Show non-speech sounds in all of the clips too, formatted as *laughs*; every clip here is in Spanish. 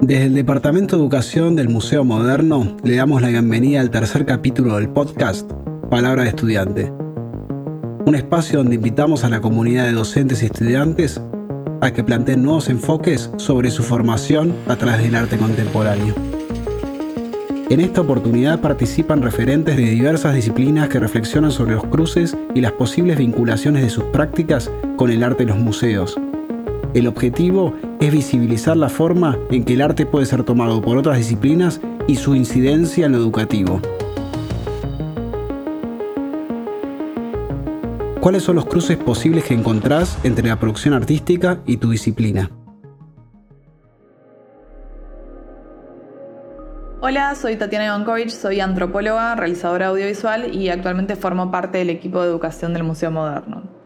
Desde el Departamento de Educación del Museo Moderno le damos la bienvenida al tercer capítulo del podcast Palabra de Estudiante. Un espacio donde invitamos a la comunidad de docentes y estudiantes a que planteen nuevos enfoques sobre su formación a través del arte contemporáneo. En esta oportunidad participan referentes de diversas disciplinas que reflexionan sobre los cruces y las posibles vinculaciones de sus prácticas con el arte en los museos. El objetivo es visibilizar la forma en que el arte puede ser tomado por otras disciplinas y su incidencia en lo educativo. ¿Cuáles son los cruces posibles que encontrás entre la producción artística y tu disciplina? Hola, soy Tatiana Ivankovich, soy antropóloga, realizadora audiovisual y actualmente formo parte del equipo de educación del Museo Moderno.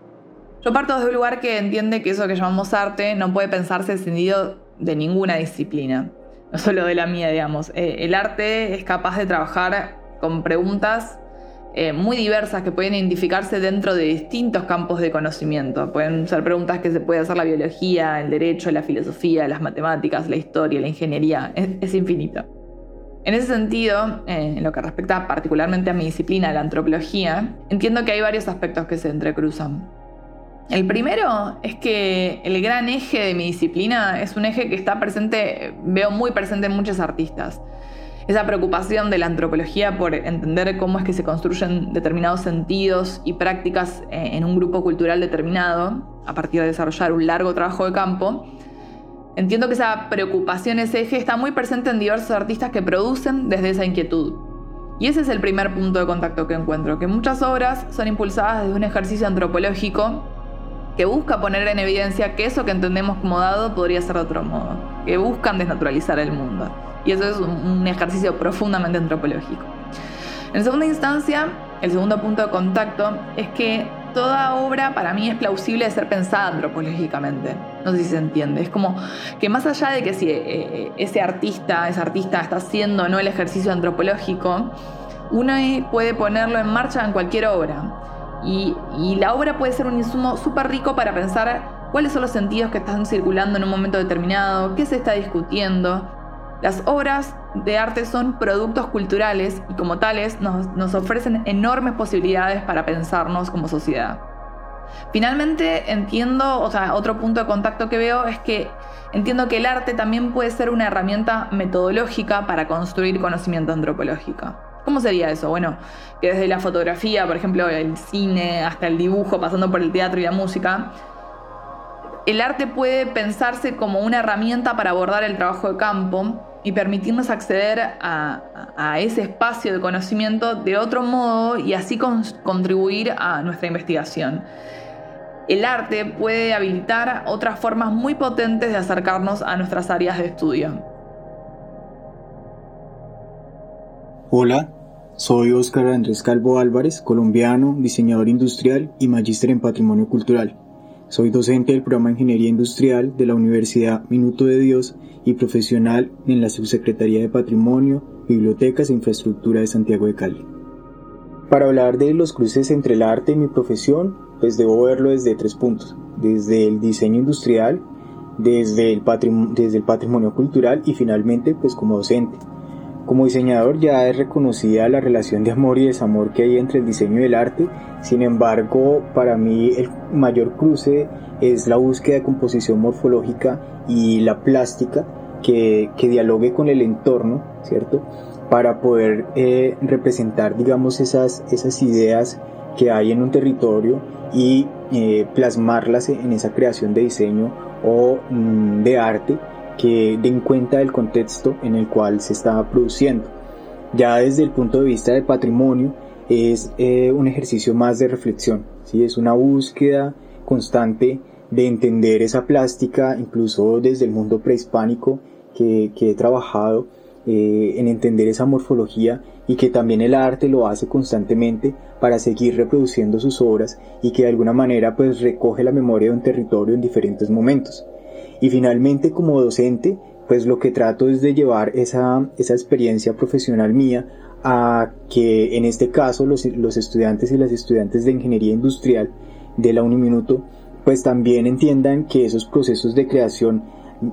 Yo parto desde un lugar que entiende que eso que llamamos arte no puede pensarse escindido de ninguna disciplina, no solo de la mía, digamos. Eh, el arte es capaz de trabajar con preguntas eh, muy diversas que pueden identificarse dentro de distintos campos de conocimiento. Pueden ser preguntas que se puede hacer la biología, el derecho, la filosofía, las matemáticas, la historia, la ingeniería. Es, es infinito. En ese sentido, eh, en lo que respecta particularmente a mi disciplina, la antropología, entiendo que hay varios aspectos que se entrecruzan. El primero es que el gran eje de mi disciplina es un eje que está presente, veo muy presente en muchos artistas. Esa preocupación de la antropología por entender cómo es que se construyen determinados sentidos y prácticas eh, en un grupo cultural determinado, a partir de desarrollar un largo trabajo de campo, Entiendo que esa preocupación, ese eje, está muy presente en diversos artistas que producen desde esa inquietud. Y ese es el primer punto de contacto que encuentro, que muchas obras son impulsadas desde un ejercicio antropológico que busca poner en evidencia que eso que entendemos como dado podría ser de otro modo, que buscan desnaturalizar el mundo. Y eso es un ejercicio profundamente antropológico. En segunda instancia, el segundo punto de contacto es que toda obra para mí es plausible de ser pensada antropológicamente. No sé si se entiende. Es como que más allá de que si eh, eh, ese artista, esa artista está haciendo no el ejercicio antropológico, uno puede ponerlo en marcha en cualquier obra. Y, la obra puede ser un insumo súper rico para pensar cuáles son los sentidos que están circulando en un momento determinado, qué se está discutiendo. Las obras de arte son productos culturales y como tales nos, ofrecen enormes posibilidades para pensarnos como sociedad. Finalmente entiendo, o sea, otro punto de contacto que veo es que entiendo que el arte también puede ser una herramienta metodológica para construir conocimiento antropológico. ¿Cómo sería eso? Bueno, que desde la fotografía, por ejemplo, el cine, hasta el dibujo, pasando por el teatro y la música, el arte puede pensarse como una herramienta para abordar el trabajo de campo y permitirnos acceder a, ese espacio de conocimiento de otro modo y así contribuir a nuestra investigación. El arte puede habilitar otras formas muy potentes de acercarnos a nuestras áreas de estudio. Hola, soy Óscar Andrés Calvo Álvarez, colombiano, diseñador industrial y magíster en patrimonio cultural. Soy docente del programa de Ingeniería Industrial de la Universidad Minuto de Dios y profesional en la Subsecretaría de Patrimonio, Bibliotecas e Infraestructura de Santiago de Cali. Para hablar de los cruces entre el arte y mi profesión, pues debo verlo desde tres puntos, desde el diseño industrial, desde el, desde el patrimonio cultural y finalmente pues como docente. Como diseñador ya es reconocida la relación de amor y desamor que hay entre el diseño y el arte, sin embargo para mí el mayor cruce es la búsqueda de composición morfológica y la plástica que, dialogue con el entorno, ¿cierto? Para poder eh, representar, digamos, esas, esas ideas que hay en un territorio y eh, plasmarlas en esa creación de diseño o mm, de arte que den cuenta del contexto en el cual se está produciendo. Ya desde el punto de vista del patrimonio es eh, un ejercicio más de reflexión, ¿sí? es una búsqueda constante de entender esa plástica, incluso desde el mundo prehispánico que, he trabajado eh, en entender esa morfología y que también el arte lo hace constantemente para seguir reproduciendo sus obras y que de alguna manera pues recoge la memoria de un territorio en diferentes momentos. Y finalmente como docente, pues lo que trato es de llevar esa, esa experiencia profesional mía a que en este caso los, los estudiantes y las estudiantes de ingeniería industrial de la Uniminuto pues también entiendan que esos procesos de creación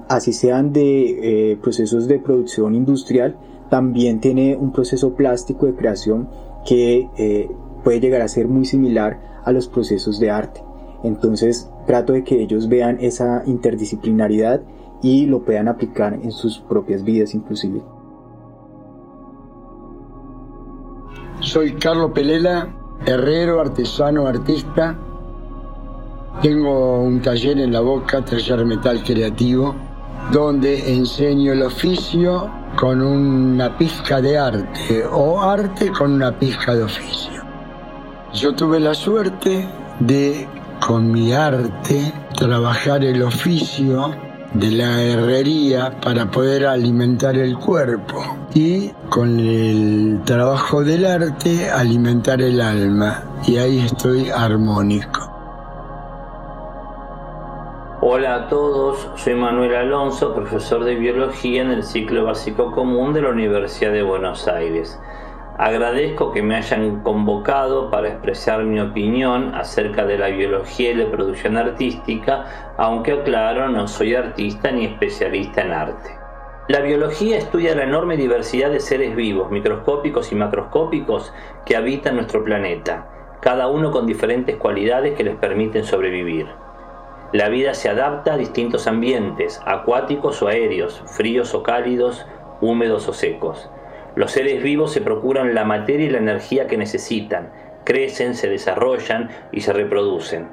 así sean de eh, procesos de producción industrial, también tiene un proceso plástico de creación que eh, puede llegar a ser muy similar a los procesos de arte. Entonces trato de que ellos vean esa interdisciplinaridad y lo puedan aplicar en sus propias vidas inclusive. Soy Carlos Pelela, herrero, artesano, artista. Tengo un taller en la boca, taller metal creativo, donde enseño el oficio con una pizca de arte o arte con una pizca de oficio. Yo tuve la suerte de, con mi arte, trabajar el oficio de la herrería para poder alimentar el cuerpo y con el trabajo del arte alimentar el alma y ahí estoy armónico. Hola a todos, soy Manuel Alonso, profesor de biología en el ciclo básico común de la Universidad de Buenos Aires. Agradezco que me hayan convocado para expresar mi opinión acerca de la biología y la producción artística, aunque aclaro no soy artista ni especialista en arte. La biología estudia la enorme diversidad de seres vivos, microscópicos y macroscópicos, que habitan nuestro planeta, cada uno con diferentes cualidades que les permiten sobrevivir. La vida se adapta a distintos ambientes, acuáticos o aéreos, fríos o cálidos, húmedos o secos. Los seres vivos se procuran la materia y la energía que necesitan, crecen, se desarrollan y se reproducen.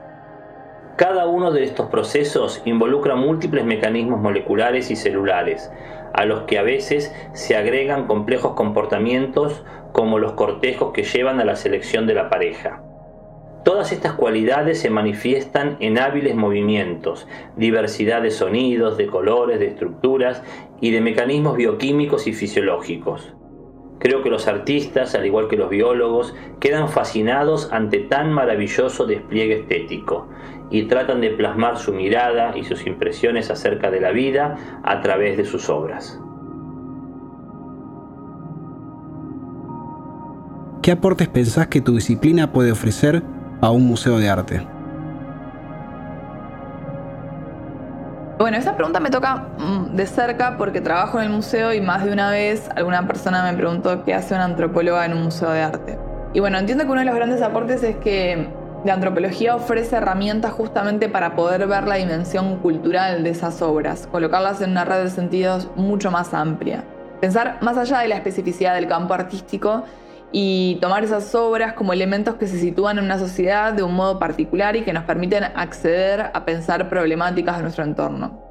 Cada uno de estos procesos involucra múltiples mecanismos moleculares y celulares, a los que a veces se agregan complejos comportamientos como los cortejos que llevan a la selección de la pareja. Todas estas cualidades se manifiestan en hábiles movimientos, diversidad de sonidos, de colores, de estructuras y de mecanismos bioquímicos y fisiológicos. Creo que los artistas, al igual que los biólogos, quedan fascinados ante tan maravilloso despliegue estético y tratan de plasmar su mirada y sus impresiones acerca de la vida a través de sus obras. ¿Qué aportes pensás que tu disciplina puede ofrecer a un museo de arte? Bueno, esa pregunta me toca mm, de cerca porque trabajo en el museo y más de una vez alguna persona me preguntó qué hace una antropóloga en un museo de arte. Y bueno, entiendo que uno de los grandes aportes es que la antropología ofrece herramientas justamente para poder ver la dimensión cultural de esas obras, colocarlas en una red de sentidos mucho más amplia. Pensar más allá de la especificidad del campo artístico y tomar esas obras como elementos que se sitúan en una sociedad de un modo particular y que nos permiten acceder a pensar problemáticas de nuestro entorno.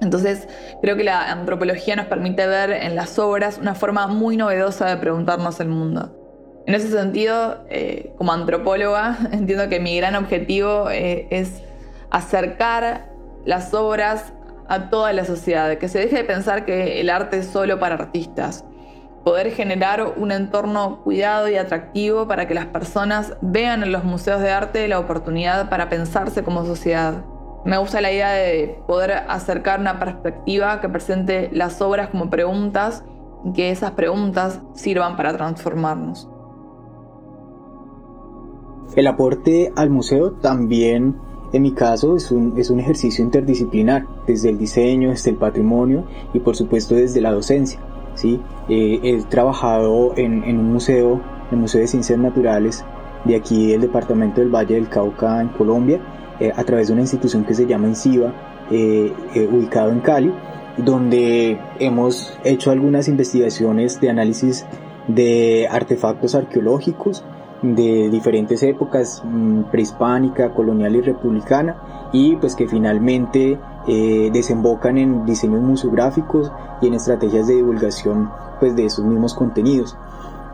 Entonces, creo que la antropología nos permite ver en las obras una forma muy novedosa de preguntarnos el mundo. En ese sentido, eh, como antropóloga, *laughs* entiendo que mi gran objetivo eh, es acercar las obras a toda la sociedad, que se deje de pensar que el arte es solo para artistas, poder generar un entorno cuidado y atractivo para que las personas vean en los museos de arte la oportunidad para pensarse como sociedad. Me gusta la idea de poder acercar una perspectiva que presente las obras como preguntas y que esas preguntas sirvan para transformarnos. El aporte al museo también, en mi caso, es un, es un ejercicio interdisciplinar, desde el diseño, desde el patrimonio y por supuesto desde la docencia. Eh, he trabajado en, un museo, el Museo de Ciencias Naturales de aquí del departamento del Valle del Cauca en Colombia, eh, a través de una institución que se llama INCIBA, eh, ubicado en Cali, donde hemos hecho algunas investigaciones de análisis de artefactos arqueológicos de diferentes épocas, mm, prehispánica, colonial y republicana, y pues que finalmente eh, desembocan en diseños museográficos y en estrategias de divulgación pues, de esos mismos contenidos.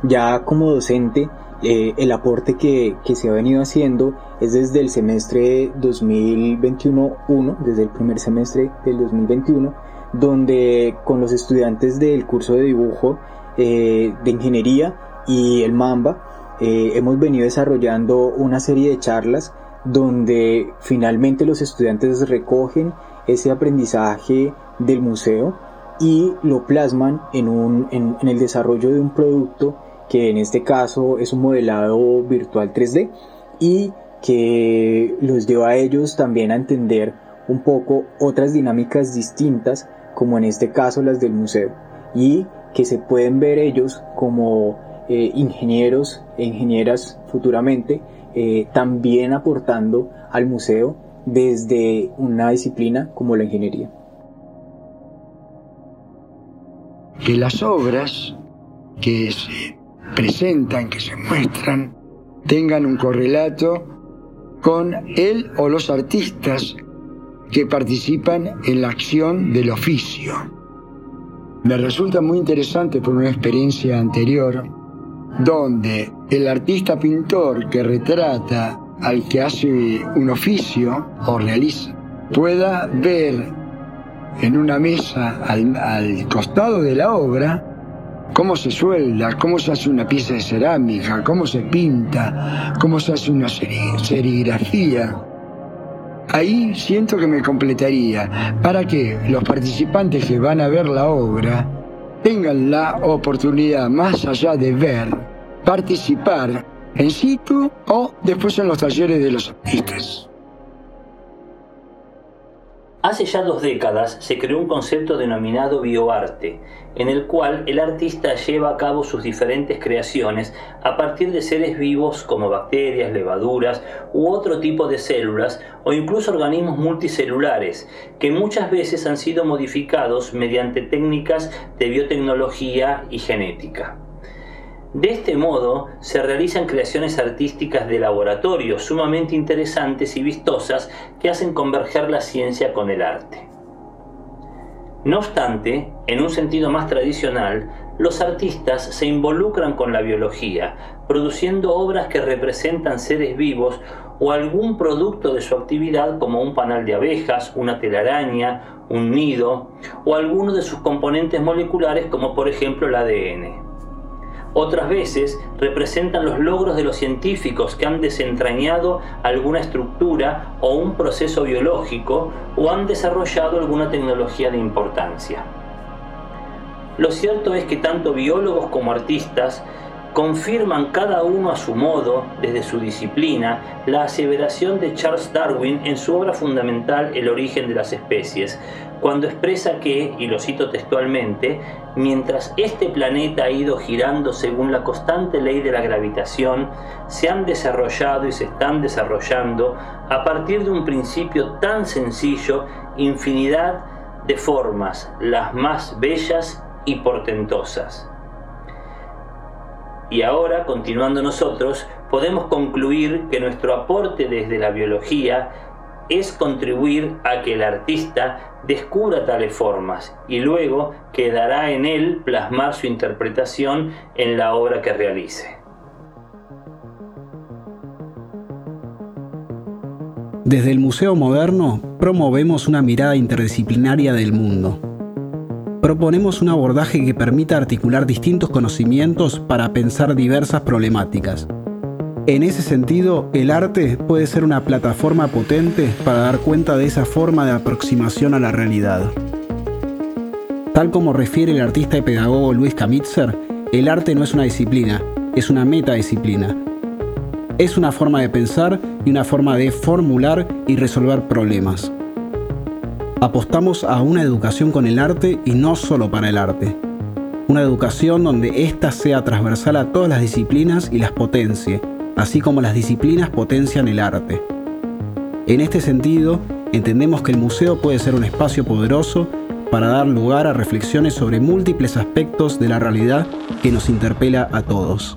Ya como docente, eh, el aporte que, que, se ha venido haciendo es desde el semestre 2021-1, desde el primer semestre del 2021, donde con los estudiantes del curso de dibujo eh, de ingeniería y el MAMBA hemos venido desarrollando una serie de charlas donde finalmente los estudiantes recogen ese aprendizaje del museo y lo plasman en, un, en, el desarrollo de un producto que en este caso es un modelado virtual 3D y que los lleva a ellos también a entender un poco otras dinámicas distintas, como en este caso las del museo, y que se pueden ver ellos como eh, ingenieros e ingenieras futuramente, eh, también aportando al museo desde una disciplina como la ingeniería. Que las obras que se presentan, que se muestran, tengan un correlato con él o los artistas que participan en la acción del oficio. Me resulta muy interesante por una experiencia anterior, donde el artista pintor que retrata al que hace un oficio o realiza pueda ver en una mesa al, al costado de la obra cómo se suelda, cómo se hace una pieza de cerámica, cómo se pinta, cómo se hace una serigrafía. Ahí siento que me completaría para que los participantes que van a ver la obra tengan la oportunidad, más allá de ver, participar en situ o después en los talleres de los artistas. Hace ya dos décadas se creó un concepto denominado bioarte, en el cual el artista lleva a cabo sus diferentes creaciones a partir de seres vivos como bacterias, levaduras u otro tipo de células o incluso organismos multicelulares que muchas veces han sido modificados mediante técnicas de biotecnología y genética. De este modo se realizan creaciones artísticas de laboratorio sumamente interesantes y vistosas que hacen converger la ciencia con el arte. No obstante, en un sentido más tradicional, los artistas se involucran con la biología, produciendo obras que representan seres vivos o algún producto de su actividad como un panal de abejas, una telaraña, un nido o alguno de sus componentes moleculares como por ejemplo el ADN. Otras veces representan los logros de los científicos que han desentrañado alguna estructura o un proceso biológico o han desarrollado alguna tecnología de importancia. Lo cierto es que tanto biólogos como artistas confirman cada uno a su modo, desde su disciplina, la aseveración de Charles Darwin en su obra fundamental El origen de las especies, cuando expresa que, y lo cito textualmente, mientras este planeta ha ido girando según la constante ley de la gravitación, se han desarrollado y se están desarrollando, a partir de un principio tan sencillo, infinidad de formas, las más bellas y portentosas. Y ahora, continuando nosotros, podemos concluir que nuestro aporte desde la biología es contribuir a que el artista descubra tales formas y luego quedará en él plasmar su interpretación en la obra que realice. Desde el Museo Moderno promovemos una mirada interdisciplinaria del mundo proponemos un abordaje que permita articular distintos conocimientos para pensar diversas problemáticas. En ese sentido, el arte puede ser una plataforma potente para dar cuenta de esa forma de aproximación a la realidad. Tal como refiere el artista y pedagogo Luis Kamitzer, el arte no es una disciplina, es una metadisciplina. Es una forma de pensar y una forma de formular y resolver problemas. Apostamos a una educación con el arte y no solo para el arte. Una educación donde ésta sea transversal a todas las disciplinas y las potencie, así como las disciplinas potencian el arte. En este sentido, entendemos que el museo puede ser un espacio poderoso para dar lugar a reflexiones sobre múltiples aspectos de la realidad que nos interpela a todos.